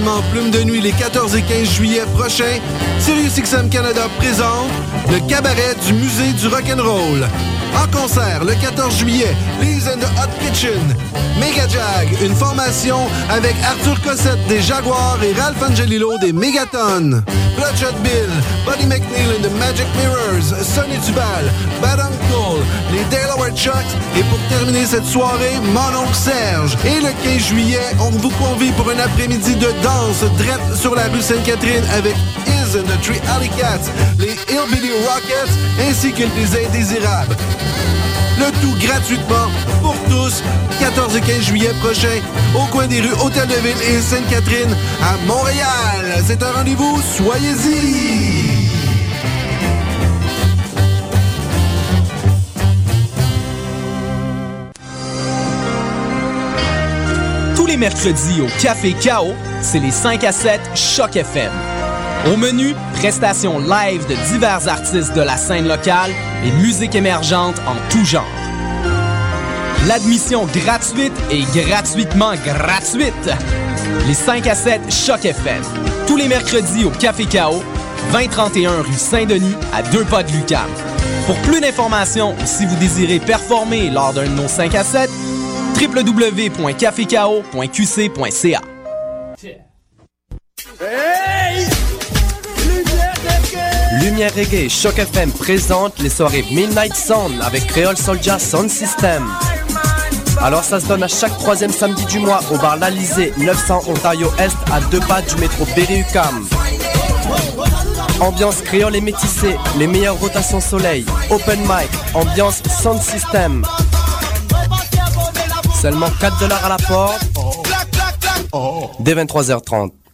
événement Plume de Nuit les 14 et 15 juillet prochains, SiriusXM Canada présente le cabaret du Musée du Rock'n'Roll. En concert le 14 juillet, Lee's and the Hot Kitchen, Mega Jag, une formation avec Arthur Cossette des Jaguars et Ralph Angelillo des Megaton. Bloodshot Bill, Buddy McNeil and the Magic Mirrors, Sonny Duval, Bad Uncle, les Delaware Chucks et pour terminer cette soirée, mon oncle Serge. Et le 15 juillet, on vous convie pour un après-midi de danse drette sur la rue Sainte-Catherine avec The les Hillbilly Rockets ainsi que les Indésirables. Le tout gratuitement pour tous, 14 et 15 juillet prochain, au coin des rues Hôtel de Ville et Sainte-Catherine à Montréal. C'est un rendez-vous, soyez-y! Tous les mercredis au Café Chaos, c'est les 5 à 7 Choc FM. Au menu, prestations live de divers artistes de la scène locale et musique émergente en tout genre. L'admission gratuite et gratuitement gratuite. Les 5 à 7 Choc FM. Tous les mercredis au Café Chaos, 2031 rue Saint-Denis, à deux pas de Lucam. Pour plus d'informations ou si vous désirez performer lors d'un de nos 5 à 7, www.cafecao.qc.ca. Lumière Reggae Choc FM présente les soirées Midnight Sound avec Creole Soldier Sound System. Alors ça se donne à chaque troisième samedi du mois au bar L'Alizé, 900 Ontario Est, à deux pas du métro Berry-UQAM. Ambiance créole et métissée, les meilleures rotations soleil, open mic, ambiance sound system. Seulement 4 dollars à la porte. Dès 23h30.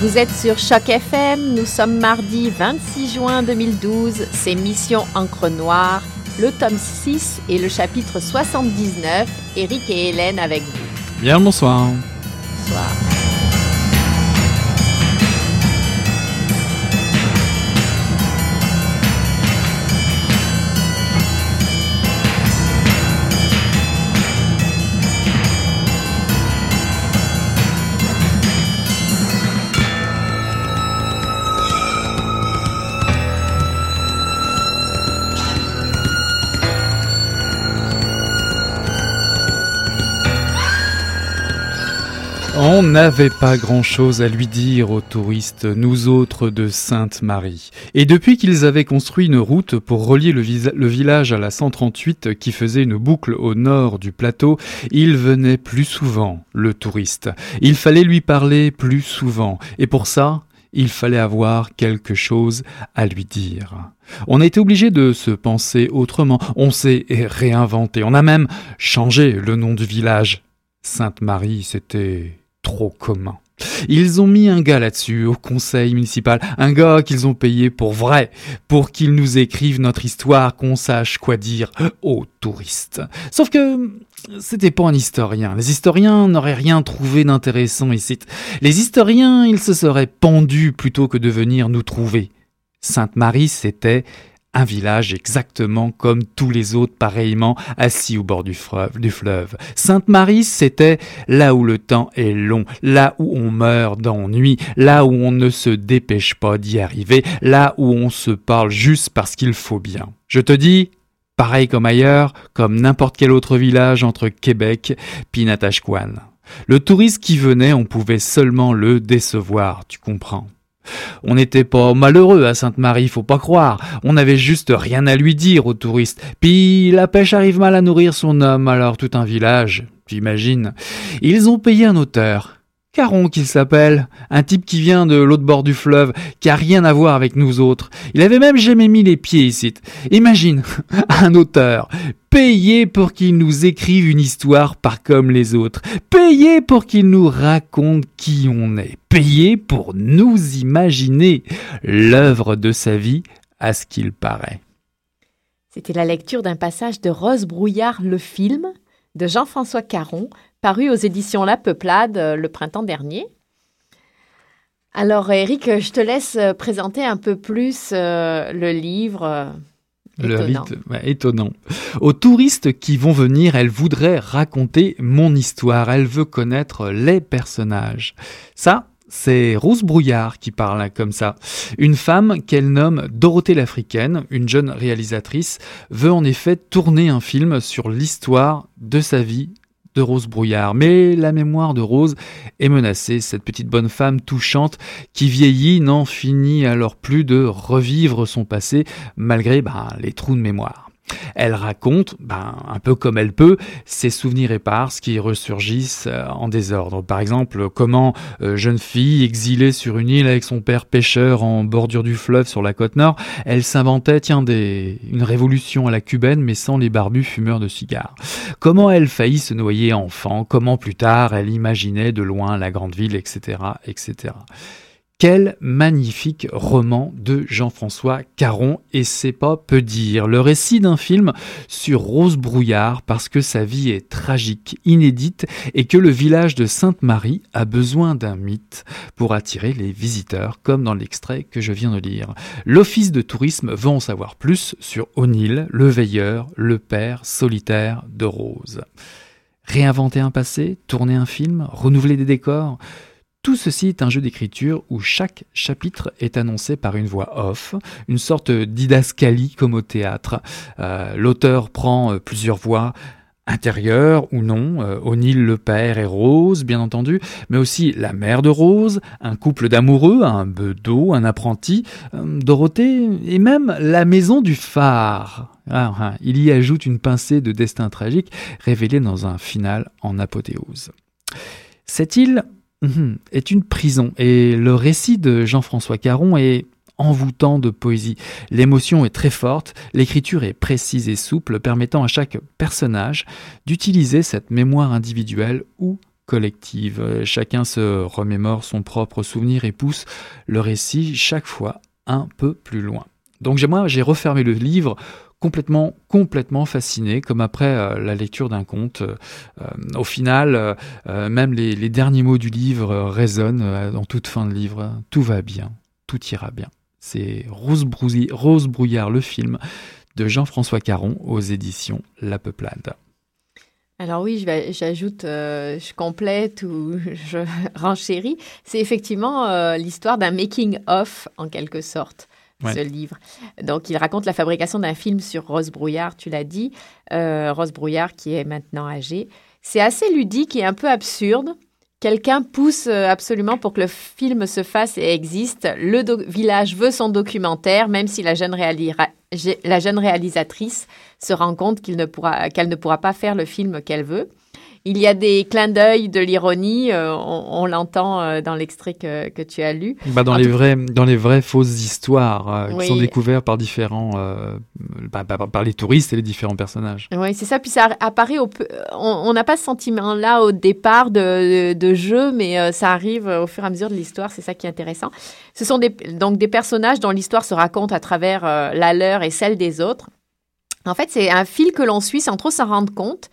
Vous êtes sur Choc FM, nous sommes mardi 26 juin 2012, c'est Mission Encre Noire, le tome 6 et le chapitre 79, Eric et Hélène avec vous. Bien bonsoir. Bonsoir. On n'avait pas grand-chose à lui dire aux touristes, nous autres de Sainte-Marie. Et depuis qu'ils avaient construit une route pour relier le, village à la 138 qui faisait une boucle au nord du plateau, il venait plus souvent, le touriste. Il fallait lui parler plus souvent. Et pour ça, il fallait avoir quelque chose à lui dire. On a été obligé de se penser autrement. On s'est réinventé. On a même changé le nom du village. Sainte-Marie, c'était trop commun. Ils ont mis un gars là-dessus, au conseil municipal, un gars qu'ils ont payé pour vrai, pour qu'il nous écrive notre histoire, qu'on sache quoi dire aux touristes. Sauf que c'était pas un historien. Les historiens n'auraient rien trouvé d'intéressant ici. Les historiens, ils se seraient pendus plutôt que de venir nous trouver. Sainte-Marie, c'était un village exactement comme tous les autres pareillement assis au bord du fleuve. Sainte-Marie, c'était là où le temps est long, là où on meurt d'ennui, là où on ne se dépêche pas d'y arriver, là où on se parle juste parce qu'il faut bien. Je te dis, pareil comme ailleurs, comme n'importe quel autre village entre Québec puis Natashquan. Le touriste qui venait, on pouvait seulement le décevoir, tu comprends. On n'était pas malheureux à Sainte-Marie, faut pas croire. On n'avait juste rien à lui dire aux touristes. Puis la pêche arrive mal à nourrir son homme, alors tout un village, j'imagine. Ils ont payé un auteur. Caron qu'il s'appelle, un type qui vient de l'autre bord du fleuve, qui a rien à voir avec nous autres. Il avait même jamais mis les pieds ici. Imagine, un auteur, payé pour qu'il nous écrive une histoire pas comme les autres, payé pour qu'il nous raconte qui on est, payé pour nous imaginer l'œuvre de sa vie à ce qu'il paraît. C'était la lecture d'un passage de Rose Brouillard, le film, de Jean-François Caron, paru aux éditions La Peuplade euh, le printemps dernier. Alors, Eric, je te laisse euh, présenter un peu plus euh, le livre. étonnant. Le étonnant. Aux touristes qui vont venir, elle voudrait raconter mon histoire. Elle veut connaître les personnages. Ça, c'est Rose Brouillard qui parle comme ça. Une femme qu'elle nomme Dorothée l'Africaine, une jeune réalisatrice, veut en effet tourner un film sur l'histoire de sa vie de Rose Brouillard. Mais la mémoire de Rose est menacée, cette petite bonne femme touchante qui vieillit n'en finit alors plus de revivre son passé malgré ben, les trous de mémoire. Elle raconte, ben, un peu comme elle peut, ses souvenirs épars qui ressurgissent euh, en désordre. Par exemple, comment euh, jeune fille exilée sur une île avec son père pêcheur en bordure du fleuve sur la côte nord, elle s'inventait, tiens, des, une révolution à la cubaine mais sans les barbus fumeurs de cigares. Comment elle faillit se noyer enfant, comment plus tard elle imaginait de loin la grande ville, etc., etc. Quel magnifique roman de Jean-François Caron, et c'est pas peu dire. Le récit d'un film sur Rose Brouillard parce que sa vie est tragique, inédite, et que le village de Sainte-Marie a besoin d'un mythe pour attirer les visiteurs, comme dans l'extrait que je viens de lire. L'Office de tourisme veut en savoir plus sur O'Neill, le veilleur, le père solitaire de Rose. Réinventer un passé, tourner un film, renouveler des décors tout ceci est un jeu d'écriture où chaque chapitre est annoncé par une voix off, une sorte didascalie comme au théâtre. Euh, l'auteur prend euh, plusieurs voix intérieures ou non, euh, O'Neill le père et Rose, bien entendu, mais aussi la mère de Rose, un couple d'amoureux, un bedeau, un apprenti, Dorothée, et même la maison du phare. Ah, ah, il y ajoute une pincée de destin tragique révélée dans un final en apothéose. Cette île. Est une prison. Et le récit de Jean-François Caron est envoûtant de poésie. L'émotion est très forte, l'écriture est précise et souple, permettant à chaque personnage d'utiliser cette mémoire individuelle ou collective. Chacun se remémore son propre souvenir et pousse le récit chaque fois un peu plus loin. Donc moi, j'ai refermé le livre complètement, complètement fasciné, comme après euh, la lecture d'un conte. Euh, au final, euh, même les, derniers mots du livre résonnent dans toute fin de livre. Tout va bien, tout ira bien. C'est Rose, Rose Brouillard, le film de Jean-François Caron aux éditions La Peuplade. Alors oui, j'ajoute, je complète ou je renchéris. C'est effectivement l'histoire d'un making-of en quelque sorte ce livre. Donc, il raconte la fabrication d'un film sur Rose Brouillard, tu l'as dit. Euh, Rose Brouillard qui est maintenant âgée. C'est assez ludique et un peu absurde. Quelqu'un pousse euh, absolument pour que le film se fasse et existe. Le village veut son documentaire, même si la jeune, réalisatrice se rend compte qu'elle ne pourra pas faire le film qu'elle veut. Il y a des clins d'œil de l'ironie, euh, on, l'entend euh, dans l'extrait que, tu as lu. Bah dans, les vrais, dans les vraies fausses histoires euh, qui sont découvertes par différents, bah, bah, par les touristes et les différents personnages. Oui, c'est ça. Puis ça apparaît, au, on n'a pas ce sentiment-là au départ de, de, jeu, mais ça arrive au fur et à mesure de l'histoire. C'est ça qui est intéressant. Ce sont des, donc des personnages dont l'histoire se raconte à travers la leur et celle des autres. En fait, c'est un fil que l'on suit sans trop s'en rendre compte.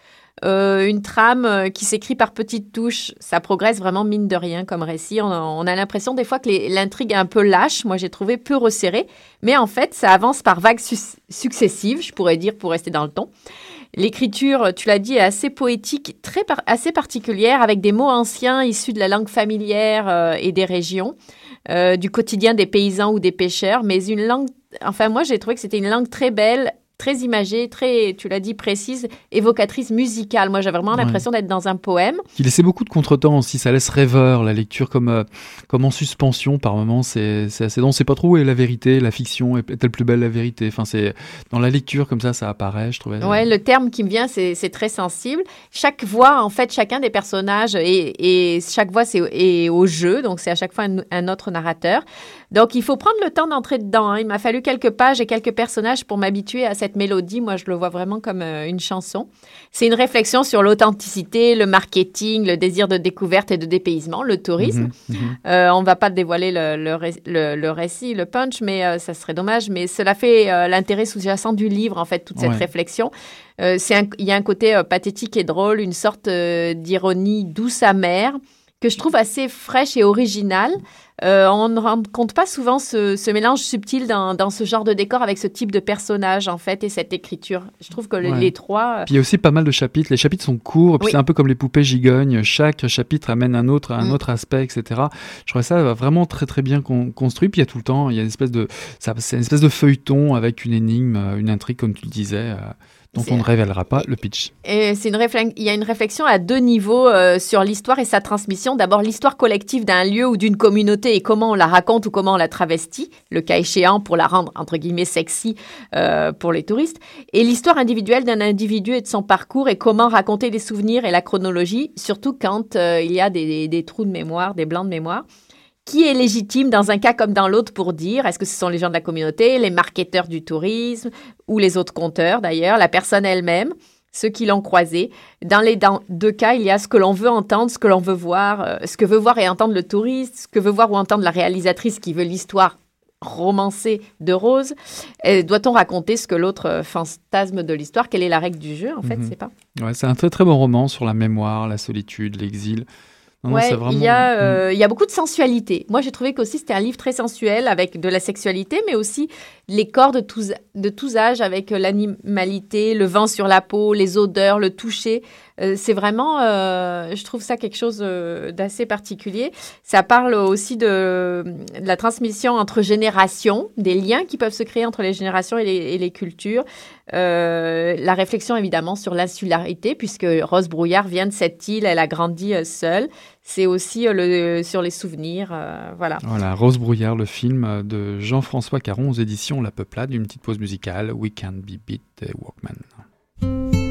Euh, une trame euh, qui s'écrit par petites touches. Ça progresse vraiment mine de rien comme récit. On a, l'impression des fois que l'intrigue est un peu lâche. Moi, j'ai trouvé peu resserrée. Mais en fait, ça avance par vagues successives, je pourrais dire, pour rester dans le ton. L'écriture, tu l'as dit, est assez poétique, très assez particulière, avec des mots anciens issus de la langue familière euh, et des régions, du quotidien des paysans ou des pêcheurs, mais une langue, enfin moi j'ai trouvé que c'était une langue très belle, très imagée, très, tu l'as dit, précise, évocatrice musicale. Moi, j'ai vraiment l'impression d'être dans un poème. Il laissait beaucoup de contretemps aussi, ça laisse rêveur, la lecture comme, euh, comme en suspension par moments, c'est assez dense. C'est pas trop où est la vérité, la fiction, est-elle plus belle la vérité? Enfin, c'est dans la lecture comme ça, ça apparaît, je trouvais. Ouais, le terme qui me vient, c'est très sensible. Chaque voix, en fait, chacun des personnages, et, et chaque voix, c'est au jeu, donc c'est à chaque fois un autre narrateur. Donc, il faut prendre le temps d'entrer dedans. Hein. Il m'a fallu quelques pages et quelques personnages pour m'habituer à cette mélodie. Moi, je le vois vraiment comme euh, une chanson. C'est une réflexion sur l'authenticité, le marketing, le désir de découverte et de dépaysement, le tourisme. Mhm, mhm. Euh, on ne va pas dévoiler le, le, récit, le punch, mais euh, ça serait dommage. Mais cela fait l'intérêt sous-jacent du livre, en fait, toute cette réflexion. il y a un côté pathétique et drôle, une sorte d'ironie douce amère que je trouve assez fraîche et originale. Euh, on ne rencontre pas souvent ce, mélange subtil dans, ce genre de décor avec ce type de personnage, en fait, et cette écriture. Je trouve que les trois... Puis il y a aussi pas mal de chapitres. Les chapitres sont courts, puis c'est un peu comme les poupées gigognes. Chaque chapitre amène un autre, un mm. autre aspect, etc. Je trouve ça vraiment très, très bien construit. Puis il y a tout le temps, il y a une espèce de... C'est une espèce de feuilleton avec une énigme, une intrigue, comme tu le disais. Donc on ne révélera pas le pitch. Et c'est une il y a une réflexion à deux niveaux euh, sur l'histoire et sa transmission. D'abord l'histoire collective d'un lieu ou d'une communauté et comment on la raconte ou comment on la travestit, le cas échéant pour la rendre entre guillemets sexy euh, pour les touristes. Et l'histoire individuelle d'un individu et de son parcours et comment raconter les souvenirs et la chronologie, surtout quand euh, il y a des, des trous de mémoire, des blancs de mémoire qui est légitime dans un cas comme dans l'autre pour dire est-ce que ce sont les gens de la communauté, les marketeurs du tourisme ou les autres compteurs d'ailleurs, la personne elle-même, ceux qui l'ont croisé. Dans les deux cas, il y a ce que l'on veut entendre, ce que l'on veut voir, euh, ce que veut voir et entendre le touriste, ce que veut voir ou entendre la réalisatrice qui veut l'histoire romancée de Rose. Doit-on raconter ce que l'autre euh, fantasme de l'histoire? Quelle est la règle du jeu En fait, mhm. c'est pas. Ouais, c'est un très très bon roman sur la mémoire, la solitude, l'exil ouais, il, y a, euh, il y a beaucoup de sensualité. Moi, j'ai trouvé qu'aussi c'était un livre très sensuel avec de la sexualité, mais aussi les corps de tous, de tous âges avec l'animalité, le vent sur la peau, les odeurs, le toucher. Euh, c'est vraiment, euh, je trouve ça quelque chose euh, d'assez particulier. Ça parle aussi de, la transmission entre générations, des liens qui peuvent se créer entre les générations et les, cultures. la réflexion évidemment sur l'insularité, puisque Rose Brouillard vient de cette île, elle a grandi seule. C'est aussi sur les souvenirs, voilà. Voilà, Rose Brouillard, le film de Jean-François Caron aux éditions La Peuplade, une petite pause musicale, We Can Be Beat Walkman.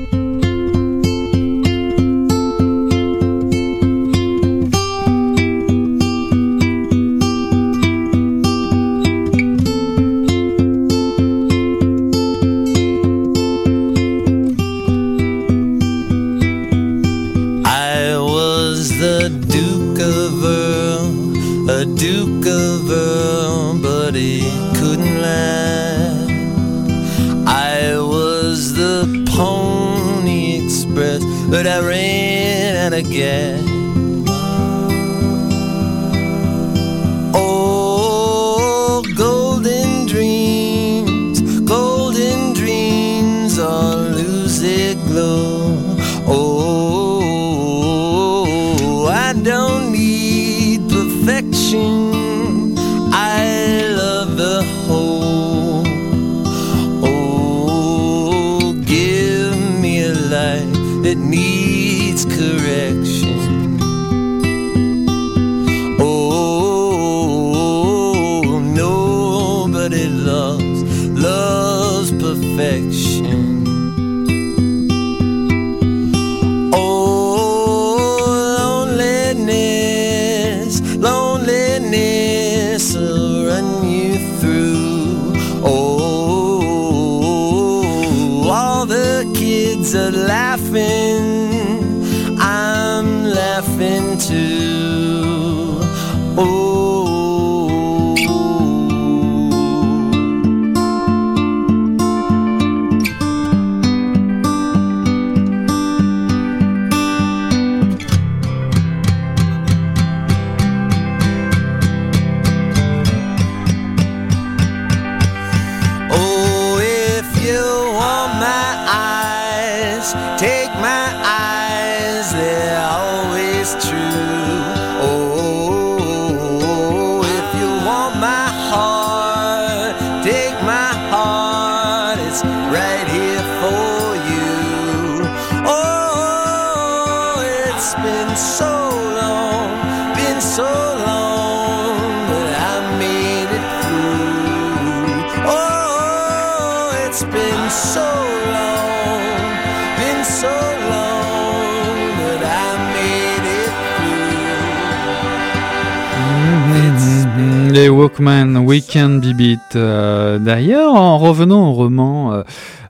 Les Walkman, Weekend Beat. Euh, D'ailleurs, en revenant au roman euh,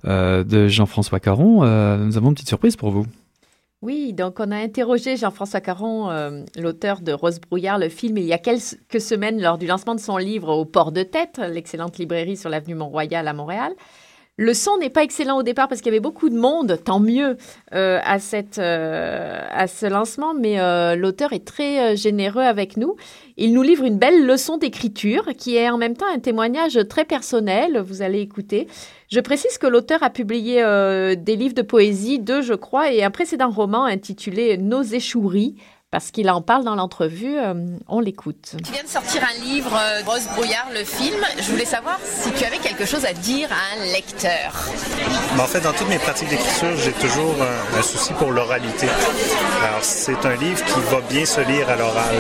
euh, de Jean-François Caron, nous avons une petite surprise pour vous. Oui, donc on a interrogé Jean-François Caron, l'auteur de Rose Brouillard, le film, il y a quelques semaines lors du lancement de son livre au Port de Tête, l'excellente librairie sur l'avenue Mont-Royal à Montréal. Le son n'est pas excellent au départ parce qu'il y avait beaucoup de monde, tant mieux, euh, à, cette, euh, à ce lancement, mais euh, l'auteur est très généreux avec nous. Il nous livre une belle leçon d'écriture qui est en même temps un témoignage très personnel, vous allez écouter. Je précise que l'auteur a publié des livres de poésie, deux je crois, et un précédent roman intitulé Nos échoueries, parce qu'il en parle dans l'entrevue. euh, on l'écoute. Tu viens de sortir un livre, euh, Rose Brouillard, le film. Je voulais savoir si tu avais quelque chose à dire à un lecteur. Mais en fait, dans toutes mes pratiques d'écriture, j'ai toujours un, un souci pour l'oralité. Alors, c'est un livre qui va bien se lire à l'oral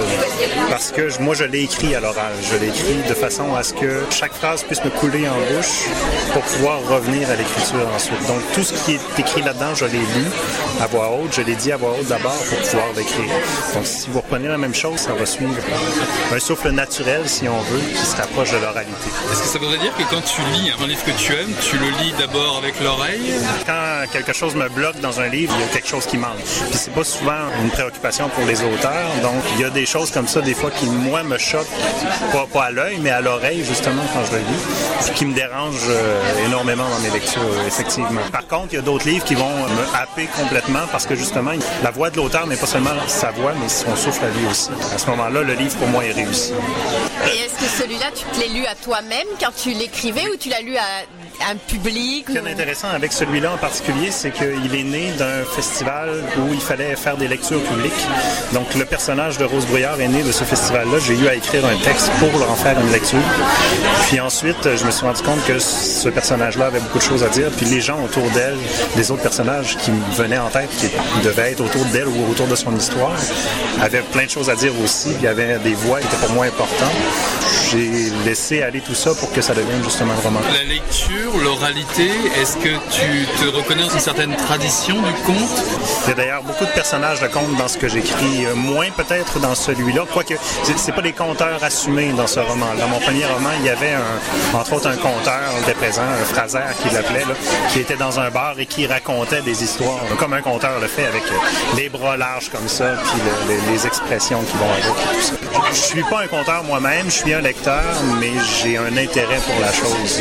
parce que je- moi, je l'ai écrit à l'oral. Je l'ai écrit de façon à ce que chaque phrase puisse me couler en bouche pour pouvoir revenir à l'écriture ensuite. Donc, tout ce qui est écrit là-dedans, je l'ai lu à voix haute. Je l'ai dit à voix haute d'abord pour pouvoir l'écrire. Donc, si vous reprenez la même chose, ça va suivre un souffle naturel, si on veut, qui se rapproche de l'oralité. Est-ce que ça voudrait dire que quand tu lis un livre que tu aimes, tu le lis d'abord avec l'oreille? Quand quelque chose me bloque dans un livre, il y a quelque chose qui manque. Puis c'est pas souvent une préoccupation pour les auteurs. Donc il y a des choses comme ça des fois qui moi me choquent, pas, pas à l'œil, mais à l'oreille justement quand je le lis, qui me dérangent euh, énormément dans mes lectures, effectivement. Par contre, il y a d'autres livres qui vont me happer complètement parce que justement la voix de l'auteur n'est pas seulement sa voix, mais son souffle à lui aussi. À ce moment-là, le livre pour moi est réussi. Et est-ce que celui-là, tu te l'es lu à toi-même quand tu l'écrivais ou tu l'as lu à un public Ce qui est intéressant avec celui-là en particulier, c'est qu'il est né d'un festival où il fallait faire des lectures publiques. Donc le personnage de Rose Brouillard est né de ce festival-là. J'ai eu à écrire un texte pour en faire une lecture. Puis ensuite, je me suis rendu compte que ce personnage-là avait beaucoup de choses à dire. Puis les gens autour d'elle, les autres personnages qui me venaient en tête, qui devaient être autour d'elle ou autour de son histoire, avaient plein de choses à dire aussi. Il y avait des voix qui étaient pour moi importantes. J'ai laissé aller tout ça pour que ça devienne justement un roman. La lecture, l'oralité, est-ce que tu te reconnais dans une certaine tradition du conte? Il y a d'ailleurs beaucoup de personnages de contes dans ce que j'écris, euh, moins peut-être dans celui-là, quoique c'est pas des conteurs assumés dans ce roman. Dans mon premier roman, il y avait un, entre autres un conteur était présent, un Fraser qui l'appelait, qui était dans un bar et qui racontait des histoires, comme un conteur le fait avec euh, les bras larges comme ça, puis le- le- les expressions qui vont avec et tout ça. Je suis pas un conteur moi-même, je suis un lecteur, mais j'ai un intérêt pour la chose.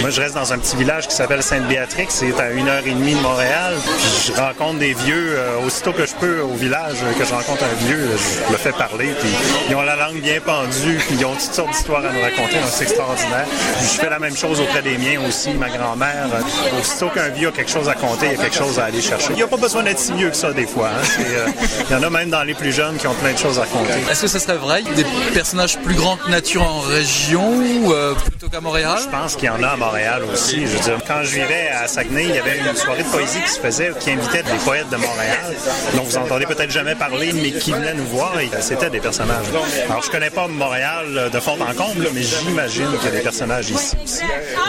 Moi, je reste dans un petit village qui s'appelle Sainte-Béatrix, c'est à une heure et demie de Montréal, puis je rencontre des vieux, euh, aussitôt que je peux au village, euh, que je rencontre un vieux, je le fais parler, puis ils ont la langue bien pendue, puis ils ont toutes sortes d'histoires à nous raconter, donc c'est extraordinaire. Puis je fais la même chose auprès des miens aussi, ma grand-mère. euh, Aussitôt qu'un vieux a quelque chose à compter, il y a quelque chose à aller chercher. Il n'y a pas besoin d'être si vieux que ça des fois. hein. Il y en a même dans les plus jeunes qui ont plein de choses à raconter. Est-ce que ça serait vrai Des personnages plus grands que nature en région ou euh, plutôt qu'à Montréal? Je pense qu'il y en a à Montréal aussi. Je veux dire, quand je vivais à Saguenay, il y avait une soirée de poésie qui se faisait, qui invitait des poètes de Montréal, dont vous entendez peut-être jamais parler, mais qui venaient nous voir et c'était des personnages. Alors, je connais pas Montréal euh, de fond en comble, mais j'imagine qu'il y a des personnages ici aussi.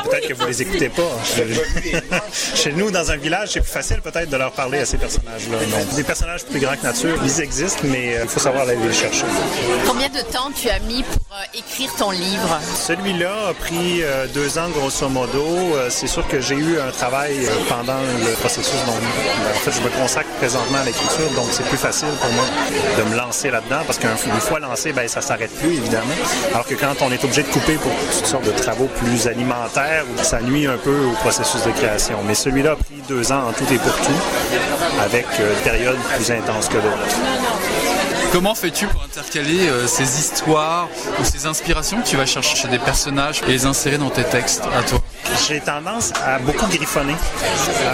Peut-être que vous les écoutez pas. Je- Chez nous, dans un village, c'est plus facile peut-être de leur parler à ces personnages-là. Des personnages plus grands que nature, ils existent, mais euh, il faut savoir aller les chercher. Combien de temps tu as mis pour euh, écrire ton livre? Celui-là a pris euh, deux ans grosso modo. Euh, c'est sûr que j'ai eu un travail euh, pendant le processus. Ben, en fait, je me consacre présentement à l'écriture, donc c'est plus facile pour moi de me lancer là-dedans parce qu'une fois lancé, ben, ça s'arrête plus évidemment. Alors que quand on est obligé de couper pour toutes sortes de travaux plus alimentaires, ça nuit un peu au processus de création. Mais celui-là a pris deux ans en tout et pour tout, avec euh, des périodes plus intenses que d'autres. Comment fais-tu pour intercaler ces histoires ou ces inspirations que tu vas chercher chez des personnages et les insérer dans tes textes à toi? J'ai tendance à beaucoup griffonner.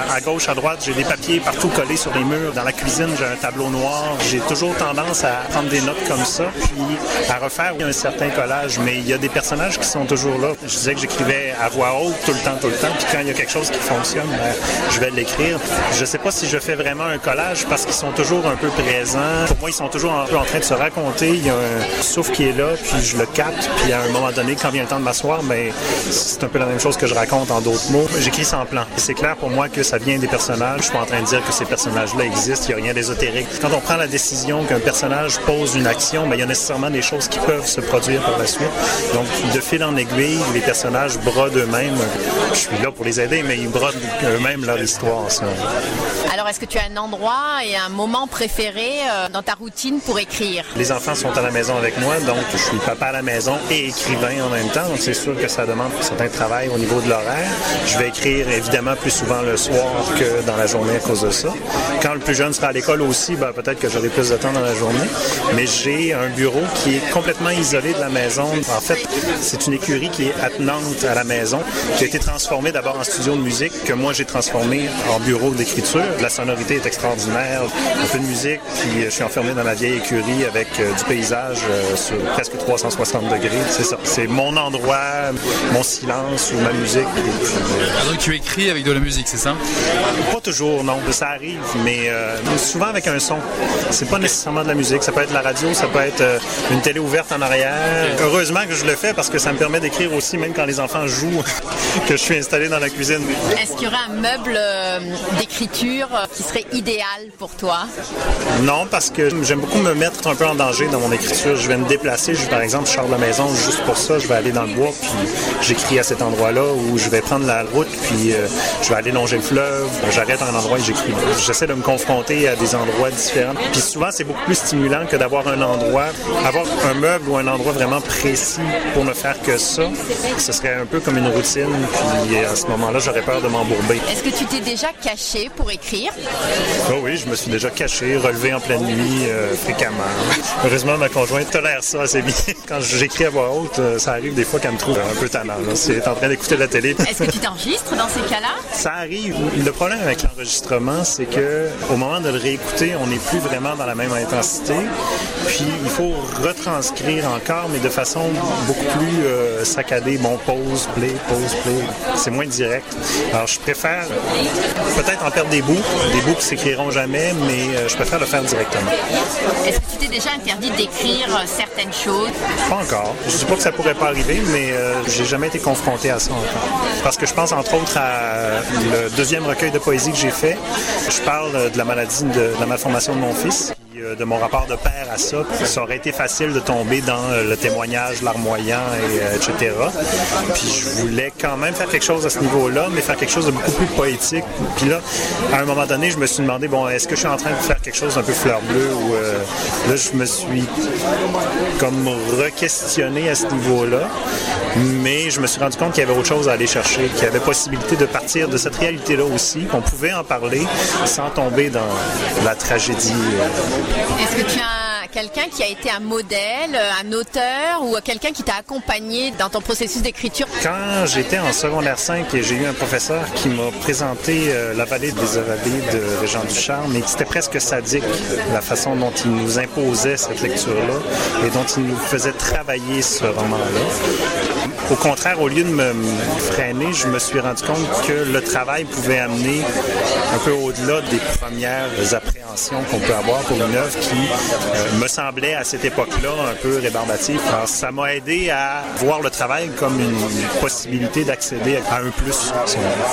À, à gauche, à droite, j'ai des papiers partout collés sur les murs. Dans la cuisine, j'ai un tableau noir. J'ai toujours tendance à prendre des notes comme ça, puis à refaire un certain collage. Mais il y a des personnages qui sont toujours là. Je disais que j'écrivais à voix haute tout le temps, tout le temps. Puis quand il y a quelque chose qui fonctionne, ben, je vais l'écrire. Je sais pas si je fais vraiment un collage parce qu'ils sont toujours un peu présents. Pour moi, ils sont toujours un peu en train de se raconter. Il y a un souffle qui est là, puis je le capte. Puis à un moment donné, quand vient le temps de m'asseoir, ben, c'est un peu la même chose que je raconte en d'autres mots. J'écris sans plan. C'est clair pour moi que ça vient des personnages. Je suis pas en train de dire que ces personnages-là existent. Il n'y a rien d'ésotérique. Quand on prend la décision qu'un personnage pose une action, ben, il y a nécessairement des choses qui peuvent se produire par la suite. Donc, de fil en aiguille, les personnages brodent eux-mêmes. Je suis là pour les aider, mais ils brodent eux-mêmes leur histoire. ça. Alors, est-ce que tu as un endroit et un moment préféré euh, dans ta routine pour écrire? Les enfants sont à la maison avec moi, donc je suis papa à la maison et écrivain en même temps. Donc c'est sûr que ça demande un certain travail au niveau de Je vais écrire évidemment plus souvent le soir que dans la journée à cause de ça. Quand le plus jeune sera à l'école aussi, ben, peut-être que j'aurai plus de temps dans la journée. Mais j'ai un bureau qui est complètement isolé de la maison. En fait, c'est une écurie qui est attenante à la maison, qui a été transformée d'abord en studio de musique, que moi j'ai transformé en bureau d'écriture. La sonorité est extraordinaire, un peu de musique, puis euh, je suis enfermé dans la vieille écurie avec euh, du paysage euh, sur presque 360 degrés. C'est ça. C'est mon endroit, mon silence ou ma musique. Ah, donc tu écris avec de la musique, c'est ça? Pas toujours, non. Ça arrive, mais euh, souvent avec un son. C'est pas nécessairement de la musique. Ça peut être la radio, ça peut être euh, une télé ouverte en arrière. Heureusement que je le fais parce que ça me permet d'écrire aussi, même quand les enfants jouent, que je suis installé dans la cuisine. Est-ce qu'il y aurait un meuble euh, d'écriture qui serait idéal pour toi? Non, parce que j'aime beaucoup me mettre un peu en danger dans mon écriture. Je vais me déplacer. Je, par exemple, je sors de la maison juste pour ça. Je vais aller dans le bois, puis j'écris à cet endroit-là où je vais prendre la route, puis euh, je vais aller longer le fleuve. J'arrête à un endroit et j'écris. J'essaie de me confronter à des endroits différents. Puis souvent, c'est beaucoup plus stimulant que d'avoir un endroit, avoir un meuble ou un endroit vraiment précis pour ne faire que ça. Ce serait un peu comme une routine. Puis à ce moment-là, j'aurais peur de m'embourber. Est-ce que tu t'es déjà caché pour écrire? Oh oui, je me suis déjà caché, relevé en pleine nuit, euh, fréquemment. Heureusement, ma conjointe tolère ça assez bien. Quand j'écris à voix haute, euh, ça arrive des fois qu'elle me trouve un peu tannant. C'est en train d'écouter la télé. Est-ce que tu t'enregistres dans ces cas-là? Ça arrive. Le problème avec l'enregistrement, c'est que au moment de le réécouter, on n'est plus vraiment dans la même intensité. Puis il faut retranscrire encore, mais de façon beaucoup plus euh, saccadée. Bon, pause, play, pause, play. C'est moins direct. Alors je préfère peut-être en perdre des bouts, des bouts qui s'écriront jamais, mais euh, je préfère le faire directement. Est-ce que tu t'es déjà interdit d'écrire euh, certaines choses? Pas encore. Je dis pas que ça pourrait pas arriver, mais euh, j'ai jamais été confronté à ça encore. Parce que je pense entre autres à le deuxième recueil de poésie que j'ai fait. Je parle euh, de la maladie de, la malformation de mon fils. euh, de mon rapport de père à ça, ça aurait été facile de tomber dans euh, le témoignage larmoyant, et, etc. Puis je voulais quand même faire quelque chose à ce niveau-là, mais faire quelque chose de beaucoup plus poétique. Puis là, à un moment donné, je me suis demandé, bon, est-ce que je suis en train de faire quelque chose d'un peu fleur bleue ou là, je me suis comme re-questionné à ce niveau-là. Mais je me suis rendu compte qu'il y avait autre chose à aller chercher, qu'il y avait possibilité de partir de cette réalité-là aussi, qu'on pouvait en parler sans tomber dans la tragédie. euh, quelqu'un qui a été un modèle, euh, un auteur ou quelqu'un qui t'a accompagné dans ton processus d'écriture? Quand j'étais en secondaire 5 et j'ai eu un professeur qui m'a présenté euh, La vallée des Ovalées de Régent Ducharme, mais c'était presque sadique la façon dont il nous imposait cette lecture-là et dont il nous faisait travailler ce roman-là. Au contraire, au lieu de me freiner, je me suis rendu compte que le travail pouvait amener un peu au-delà des premières appréhensions qu'on peut avoir pour une œuvre qui euh, me semblait à cette époque-là un peu rébarbative. Alors, ça m'a aidé à voir le travail comme une possibilité d'accéder à un plus.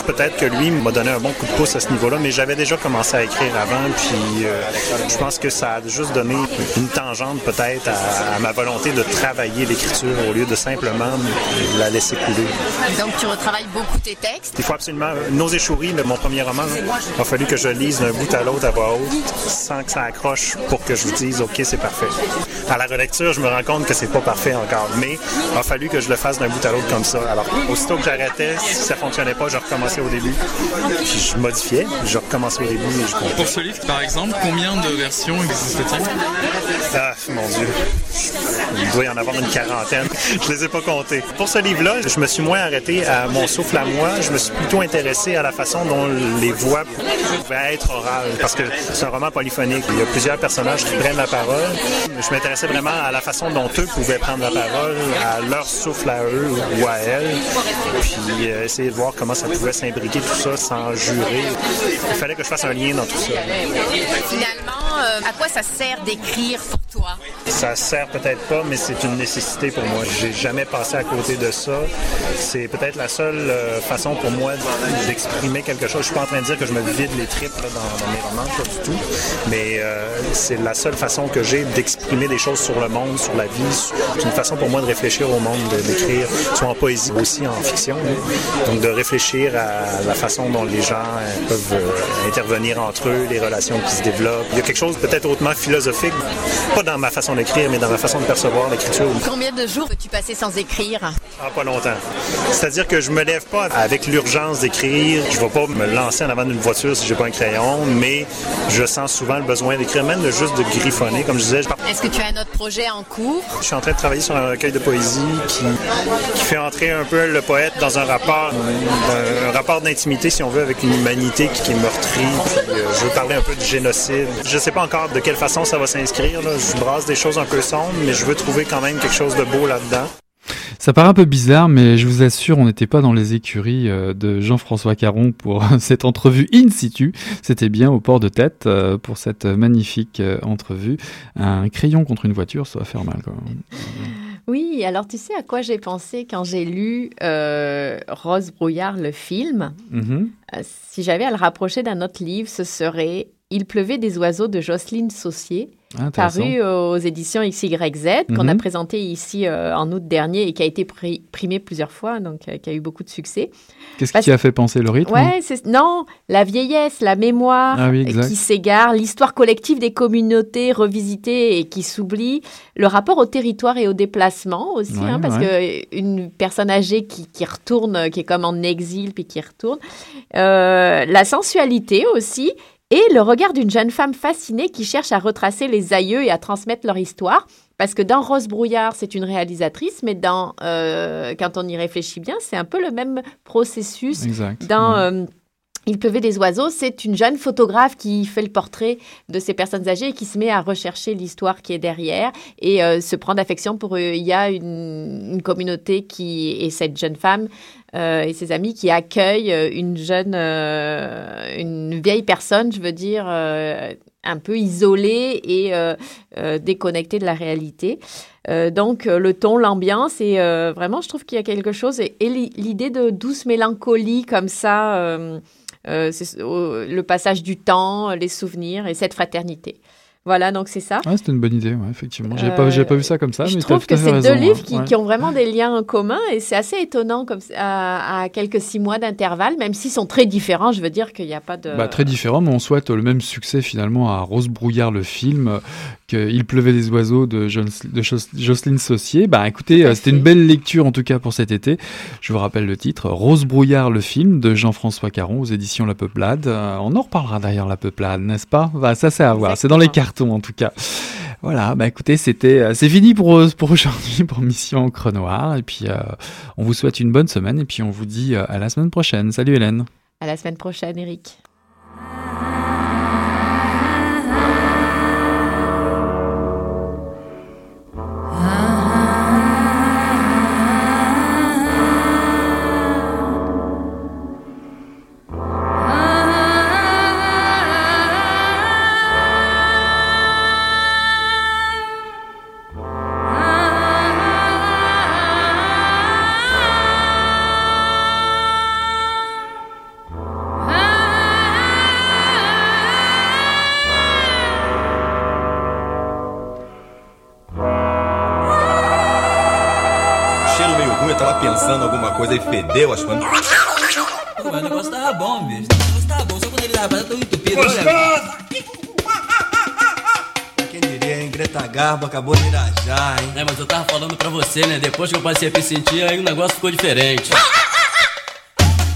Peut-être que lui m'a donné un bon coup de pouce à ce niveau-là, mais j'avais déjà commencé à écrire avant, puis euh, je pense que ça a juste donné une tangente peut-être à, à ma volonté de travailler l'écriture au lieu de simplement la laisser couler. Donc tu retravailles beaucoup tes textes? Il faut absolument. Nos échouries, de mon premier roman, il a fallu que je lise d'un bout à l'autre à voix haute sans que ça accroche pour que je vous dise, OK, c'est parfait. À la relecture, je me rends compte que c'est pas parfait encore, mais il a fallu que je le fasse d'un bout à l'autre comme ça. Alors, aussitôt que j'arrêtais, si ça fonctionnait pas, je recommençais au début. Puis je modifiais, je recommençais au début et je comptais. Pour ce livre, par exemple, combien de versions existe-t-il Ah, mon Dieu. Il doit y en avoir une quarantaine. Je les ai pas comptés. Pour ce livre-là, je me suis moins arrêté à mon souffle à moi. Je me suis plutôt intéressé à la façon dont les voix pouvaient être orales. Parce que c'est un roman polyphonique. Il y a plusieurs personnages qui prennent la parole. Je m'intéressais vraiment à la façon dont eux pouvaient prendre la parole, à leur souffle à eux ou à elles. Puis euh, essayer de voir comment ça pouvait s'imbriquer tout ça sans jurer. Il fallait que je fasse un lien dans tout ça. Finalement, euh, à quoi ça sert d'écrire pour toi? Ça sert peut-être pas, mais c'est une nécessité pour moi. J'ai jamais passé à côté de ça. C'est peut-être la seule euh, façon pour moi d'exprimer quelque chose. Je suis pas en train de dire que je me vide les tripes dans, mes romans, pas du tout. Mais euh, c'est la seule façon que j'ai d'exprimer des choses sur le monde, sur la vie. C'est une façon pour moi de réfléchir au monde, de- d'écrire, soit en poésie, aussi en fiction. hein. Donc de réfléchir à la façon dont les gens peuvent intervenir entre eux, les relations qui se développent. Il y a quelque chose peut-être hautement philosophique, pas dans ma façon d'écrire, mais dans ma façon de percevoir l'écriture. Combien de jours peux-tu passer sans écrire? Ah, pas longtemps. C'est-à-dire que je me lève pas avec l'urgence d'écrire. Je vais pas me lancer en avant d'une voiture si j'ai pas un crayon, mais je sens souvent le besoin d'écrire, même de juste de griffonner. Comme je disais, Est-ce que tu as un autre projet en cours? Je suis en train de travailler sur un recueil de poésie qui, qui fait entrer un peu le poète dans un rapport, un, un rapport d'intimité, si on veut, avec une humanité qui, qui est meurtrie. Puis, euh, je veux parler un peu du génocide. Je sais pas encore de quelle façon ça va s'inscrire. Je brasse des choses un peu sombres, mais je veux trouver quand même quelque chose de beau là-dedans. Ça paraît un peu bizarre, mais je vous assure, on n'était pas dans les écuries euh, de Jean-François Caron pour cette entrevue in situ. C'était bien au port de tête euh, pour cette magnifique euh, entrevue. Un crayon contre une voiture, ça va faire mal quand même. Oui, alors tu sais à quoi j'ai pensé quand j'ai lu euh, Rose Brouillard, le film? Mhm. Euh, Si j'avais à le rapprocher d'un autre livre, ce serait Il pleuvait des oiseaux de Jocelyne intéressant. paru aux éditions XYZ, qu'on Mhm. a présenté ici euh, en août dernier et qui a été pri- primé plusieurs fois, donc euh, qui a eu beaucoup de succès. Qu'est-ce Parce- qui a fait penser le rythme? Ouais, non, la vieillesse, la mémoire Ah oui, euh, qui s'égare, l'histoire collective des communautés revisitées et qui s'oublie, le rapport au territoire et au déplacement aussi, Ouais, hein, parce ouais. que une personne âgée qui, qui retourne, euh, qui est comme en exil puis qui retourne, Euh, la sensualité aussi. Et le regard d'une jeune femme fascinée qui cherche à retracer les aïeux et à transmettre leur histoire. Parce que dans Rose Brouillard, c'est une réalisatrice, mais dans, euh, quand on y réfléchit bien, c'est un peu le même processus Exact. dans Ouais. euh, Il pleuvait des oiseaux, c'est une jeune photographe qui fait le portrait de ces personnes âgées et qui se met à rechercher l'histoire qui est derrière et euh, se prend d'affection pour eux. Il y a une, une communauté qui et cette jeune femme euh, et ses amis qui accueillent euh, une jeune, euh, une vieille personne, je veux dire. Un peu isolée et euh, euh, déconnectée de la réalité. Euh, donc euh, le ton, l'ambiance et euh, vraiment je trouve qu'il y a quelque chose et, et l'i- l'idée de douce mélancolie comme ça, euh, euh, le passage du temps, les souvenirs et cette fraternité. Voilà donc c'est ça. Ouais, c'était une bonne idée, ouais, effectivement. J'ai Euh, pas, pas vu ça comme ça, Je mais trouve que c'est deux hein. livres qui, Ouais. qui ont vraiment des liens en commun et c'est assez étonnant comme à, à quelques six mois d'intervalle, même s'ils sont très différents. Je veux dire qu'il n'y a pas de. Bah, très différent, mais on souhaite le même succès finalement à Rose Brouillard, le film, euh, que Il pleuvait des oiseaux de, de Jocelyne Saucier. Bah écoutez, euh, c'était une belle lecture en tout cas pour cet été. Je vous rappelle le titre, Rose Brouillard, le film de Jean-François Caron aux éditions La Peuplade. Euh, on en reparlera d'ailleurs La Peuplade, n'est-ce pas? Bah, Ça c'est à voir, c'est dans les en tout cas. Voilà, bah écoutez, c'était, euh, c'est fini pour, euh, aujourd'hui, pour Mission Encre Noire. Et puis, euh, on vous souhaite une bonne semaine et puis on vous dit à la semaine prochaine. Salut Hélène. À la semaine prochaine, Eric. Coisa e fedeu, acho que. Pô, mas o negócio tava bom, bicho. O negócio tava bom, só quando ele tava tão entupido. Quem diria, hein? Greta Garbo acabou de irajar, hein? É, mas eu tava falando pra você, né? Depois que eu passei a me sentir, aí o negócio ficou diferente.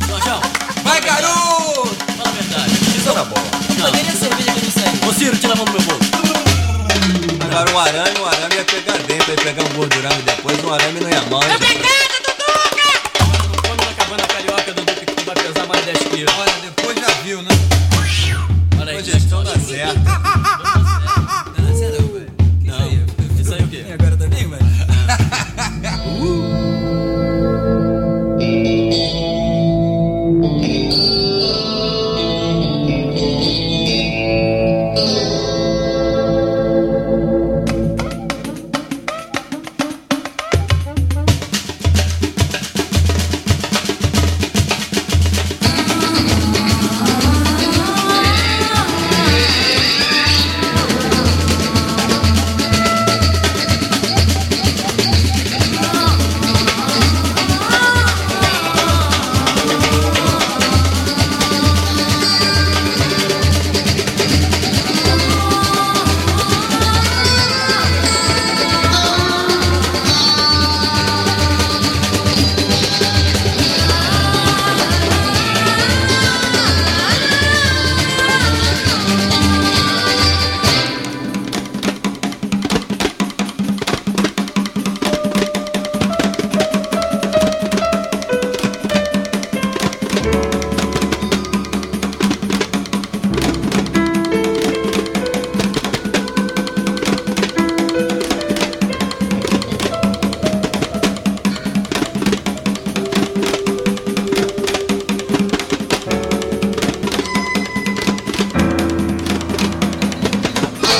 Jorjão, Vai, garoto! fala a verdade. Isso na bola. Não. Cadê a cerveja que eu não sei? Ô Ciro, tira a mão do meu bolso. Agora um arame, um arame ia pegar dentro, ia pegar um gordurame depois, um arame não ia mal. hein? Come